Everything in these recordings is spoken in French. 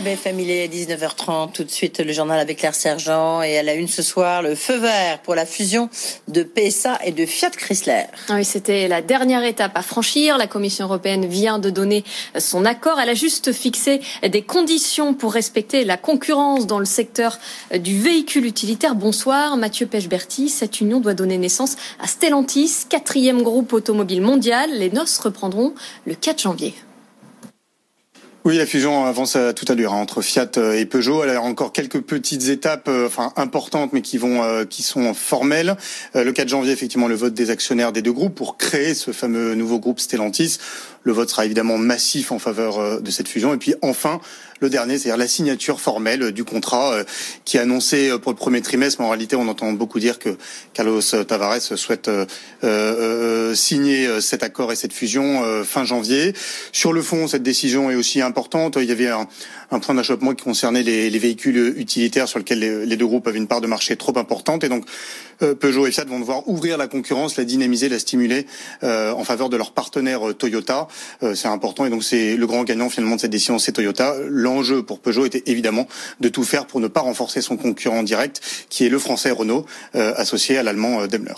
BFM, il est 19h30. Tout de suite, le journal avec Claire Sergent. Et à la une ce soir, le feu vert pour la fusion de PSA et de Fiat Chrysler. Ah oui, c'était la dernière étape à franchir. La Commission européenne vient de donner son accord. Elle a juste fixé des conditions pour respecter la concurrence dans le secteur du véhicule utilitaire. Bonsoir, Mathieu Pechberti. Cette union doit donner naissance à Stellantis, quatrième groupe automobile mondial. Les noces reprendront le 4 janvier. Oui, la fusion avance à toute allure hein, entre Fiat euh, et Peugeot. Elle a encore quelques petites étapes, euh, enfin importantes, mais qui vont, euh, qui sont formelles. le 4 janvier, effectivement, le vote des actionnaires des deux groupes pour créer ce fameux nouveau groupe Stellantis. Le vote sera évidemment massif en faveur de cette fusion. Et puis enfin, le dernier, c'est-à-dire la signature formelle du contrat qui est annoncé pour le premier trimestre. Mais en réalité, on entend beaucoup dire que Carlos Tavares souhaite euh, signer cet accord et cette fusion fin janvier. Sur le fond, cette décision est aussi Il y avait un, point d'achoppement qui concernait les, les, véhicules utilitaires sur lesquels les, deux groupes avaient une part de marché trop importante. Et donc, euh, Peugeot et Fiat vont devoir ouvrir la concurrence, la dynamiser, la stimuler euh, en faveur de leur partenaire euh, Toyota. C'est important. Et donc, c'est le grand gagnant finalement de cette décision, c'est Toyota. L'enjeu pour Peugeot était évidemment de tout faire pour ne pas renforcer son concurrent direct, qui est le français Renault, associé à l'allemand Daimler.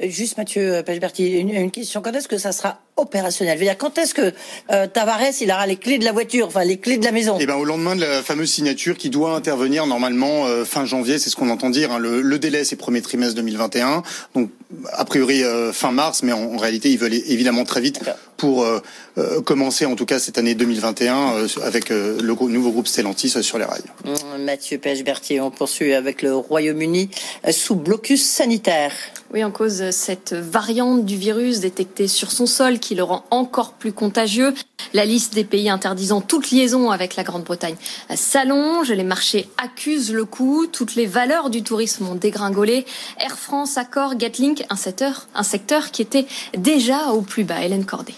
Juste Mathieu Pechberti, une, une, question. Quand est-ce que ça sera opérationnel. Je veux dire, quand est-ce que euh, Tavares il aura les clés de la voiture, enfin les clés de la maison? Eh ben au lendemain de la fameuse signature qui doit intervenir normalement euh, fin janvier, c'est ce qu'on entend dire. Hein. Le, le, délai c'est premier trimestre 2021, donc a priori euh, fin mars, mais en, en, réalité ils veulent évidemment très vite pour euh, euh, commencer en tout cas cette année 2021 avec le nouveau groupe Stellantis sur les rails. Mmh, Mathieu Pech-Berthier, on poursuit avec le Royaume-Uni sous blocus sanitaire. Oui, en cause cette variante du virus détectée sur son sol qui le rend encore plus contagieux. La liste des pays interdisant toute liaison avec la Grande-Bretagne s'allonge, les marchés accusent le coup, toutes les valeurs du tourisme ont dégringolé. Air France, Accor, Gatlink, un secteur, un secteur qui était déjà au plus bas. Hélène Cordet.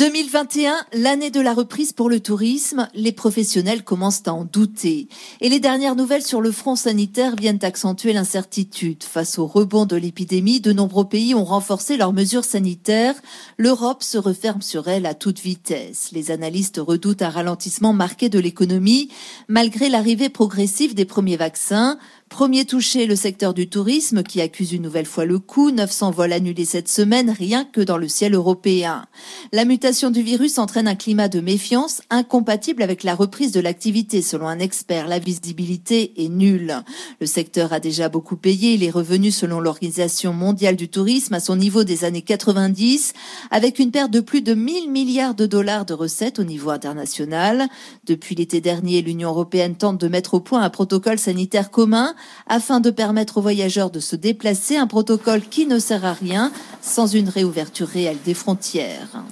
2021, l'année de la reprise pour le tourisme, les professionnels commencent à en douter. Et les dernières nouvelles sur le front sanitaire viennent accentuer l'incertitude. Face au rebond de l'épidémie, de nombreux pays ont renforcé leurs mesures sanitaires. L'Europe se referme sur elle à toute vitesse. Les analystes redoutent un ralentissement marqué de l'économie, malgré l'arrivée progressive des premiers vaccins. Premier touché, le secteur du tourisme qui accuse une nouvelle fois le coup. 900 vols annulés cette semaine, rien que dans le ciel européen. La mutation du virus entraîne un climat de méfiance incompatible avec la reprise de l'activité. Selon un expert, la visibilité est nulle. Le secteur a déjà beaucoup payé. Il est revenu, selon l'Organisation mondiale du tourisme, à son niveau des années 90, avec une perte de plus de 1000 milliards de dollars de recettes au niveau international. Depuis l'été dernier, l'Union européenne tente de mettre au point un protocole sanitaire commun afin de permettre aux voyageurs de se déplacer, un protocole qui ne sert à rien sans une réouverture réelle des frontières.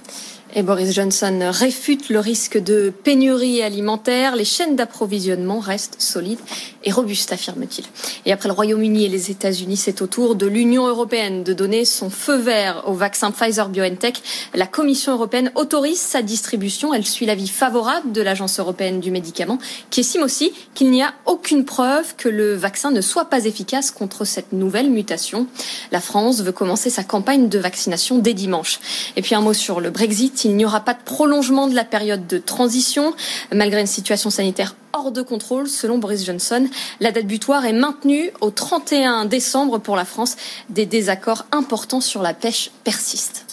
Et Boris Johnson réfute le risque de pénurie alimentaire. Les chaînes d'approvisionnement restent solides et robustes, affirme-t-il. Et après le Royaume-Uni et les États-Unis, c'est au tour de l'Union européenne de donner son feu vert au vaccin Pfizer-BioNTech. La Commission européenne autorise sa distribution. Elle suit l'avis favorable de l'Agence européenne du médicament, qui estime aussi qu'il n'y a aucune preuve que le vaccin ne soit pas efficace contre cette nouvelle mutation. La France veut commencer sa campagne de vaccination dès dimanche. Et puis un mot sur le Brexit il n'y aura pas de prolongement de la période de transition, malgré une situation sanitaire hors de contrôle, selon Boris Johnson. La date butoir est maintenue au 31 décembre pour la France. Des désaccords importants sur la pêche persistent.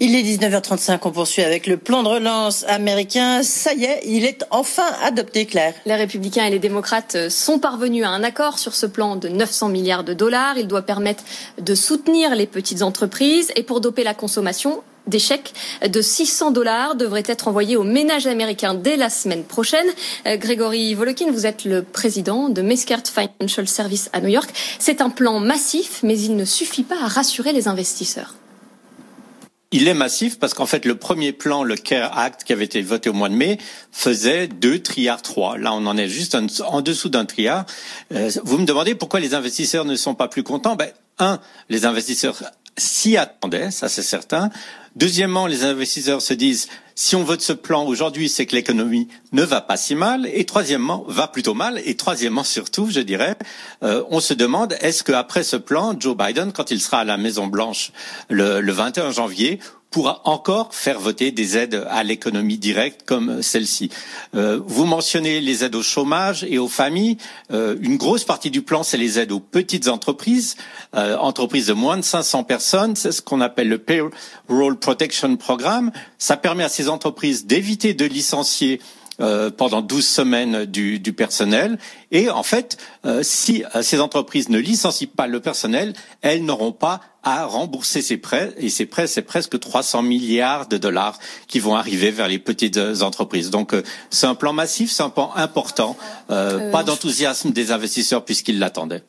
Il est 19h35, on poursuit avec le plan de relance américain. Ça y est, il est enfin adopté, Claire. Les républicains et les démocrates sont parvenus à un accord sur ce plan de 900 milliards de dollars. Il doit permettre de soutenir les petites entreprises et pour doper la consommation, des chèques de 600 dollars devraient être envoyés aux ménages américains dès la semaine prochaine. Euh, Grégory Volokin, vous êtes le président de Mescart Financial Service à New York. C'est un plan massif, mais il ne suffit pas à rassurer les investisseurs. Il est massif parce qu'en fait, le premier plan, le CARE Act, qui avait été voté au mois de mai, faisait deux triards trois. Là, on en est juste en, dessous d'un triard. Euh, vous me demandez pourquoi les investisseurs ne sont pas plus contents? Ben, Un, les investisseurs s'y attendaient, ça c'est certain. Deuxièmement, les investisseurs se disent si on vote ce plan aujourd'hui, c'est que l'économie ne va pas si mal. Et troisièmement, va plutôt mal. Et troisièmement, surtout, je dirais, euh, on se demande est-ce qu'après ce plan, Joe Biden, quand il sera à la Maison Blanche le, le 21 janvier, pourra encore faire voter des aides à l'économie directe comme celle-ci. Euh, vous mentionnez les aides au chômage et aux familles. Euh, une grosse partie du plan, c'est les aides aux petites entreprises, euh, entreprises de moins de 500 personnes. C'est ce qu'on appelle le Payroll Protection Programme. Ça permet à ces entreprises d'éviter de licencier euh, pendant 12 semaines du, du, personnel. Et en fait, euh, si euh, ces entreprises ne licencient pas le personnel, elles n'auront pas à rembourser ces prêts. Et ces prêts, c'est presque 300 milliards de dollars qui vont arriver vers les petites entreprises. Donc, c'est un plan massif, c'est un plan important. pas d'enthousiasme des investisseurs puisqu'ils l'attendaient.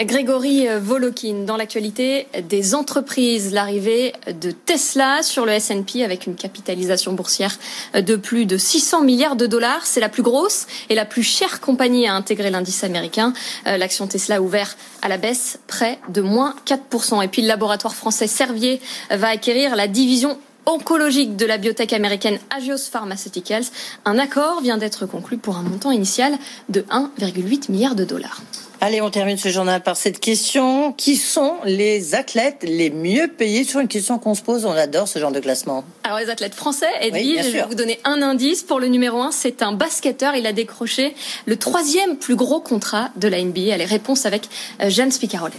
Grégory Volokin, dans l'actualité des entreprises, l'arrivée de Tesla sur le S&P avec une capitalisation boursière de plus de 600 milliards de dollars. C'est la plus grosse et la plus chère compagnie à intégrer l'indice américain. Euh, l'action Tesla ouvert à la baisse près de moins 4%. Et puis le laboratoire français Servier va acquérir la division oncologique de la biotech américaine Agios Pharmaceuticals. Un accord vient d'être conclu pour un montant initial de 1,8 milliard de dollars. Allez, on termine ce journal par cette question. Qui sont les athlètes les mieux payés? Sur une question qu'on se pose, on adore ce genre de classement. Alors les athlètes français, Edwige, je vais vous donner un indice. Pour le numéro un, c'est un basketteur. Il a décroché le troisième plus gros contrat de la NBA. Allez, réponse avec euh, Jeanne Spicarolène.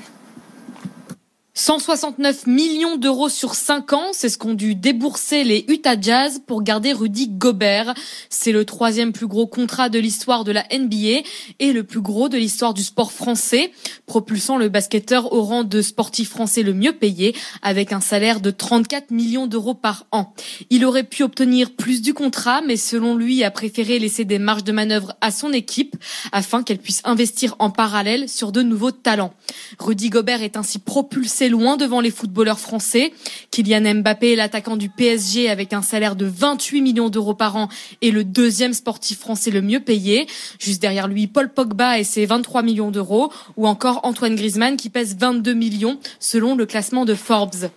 169 millions d'euros sur 5 ans, c'est ce qu'ont dû débourser les Utah Jazz pour garder Rudy Gobert. C'est le troisième plus gros contrat de l'histoire de la NBA et le plus gros de l'histoire du sport français, propulsant le basketteur au rang de sportif français le mieux payé avec un salaire de 34 millions d'euros par an. Il aurait pu obtenir plus du contrat, mais selon lui a préféré laisser des marges de manœuvre à son équipe afin qu'elle puisse investir en parallèle sur de nouveaux talents. Rudy Gobert est ainsi propulsé loin devant les footballeurs français. Kylian Mbappé, l'attaquant du PSG avec un salaire de 28 millions d'euros par an, est le deuxième sportif français le mieux payé. Juste derrière lui, Paul Pogba et ses 23 millions d'euros, ou encore Antoine Griezmann qui pèse 22 millions selon le classement de Forbes.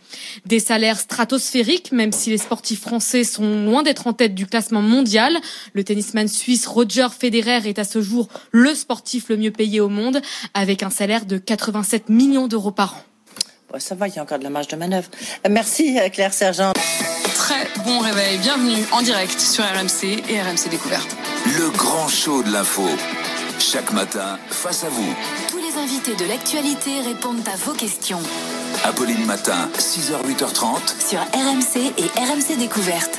Des salaires stratosphériques, même si les sportifs français sont loin d'être en tête du classement mondial. Le tennisman suisse Roger Federer est à ce jour le sportif le mieux payé au monde, avec un salaire de 87 millions d'euros par an ça va, il y a encore de la marge de manœuvre. Euh, merci euh, Claire Sergent. Très bon réveil, bienvenue en direct sur RMC et RMC Découverte. Le grand show de l'info. Chaque matin, face à vous. Tous les invités de l'actualité répondent à vos questions. Apolline Matin, 6h, 8h30. Sur RMC et RMC Découverte.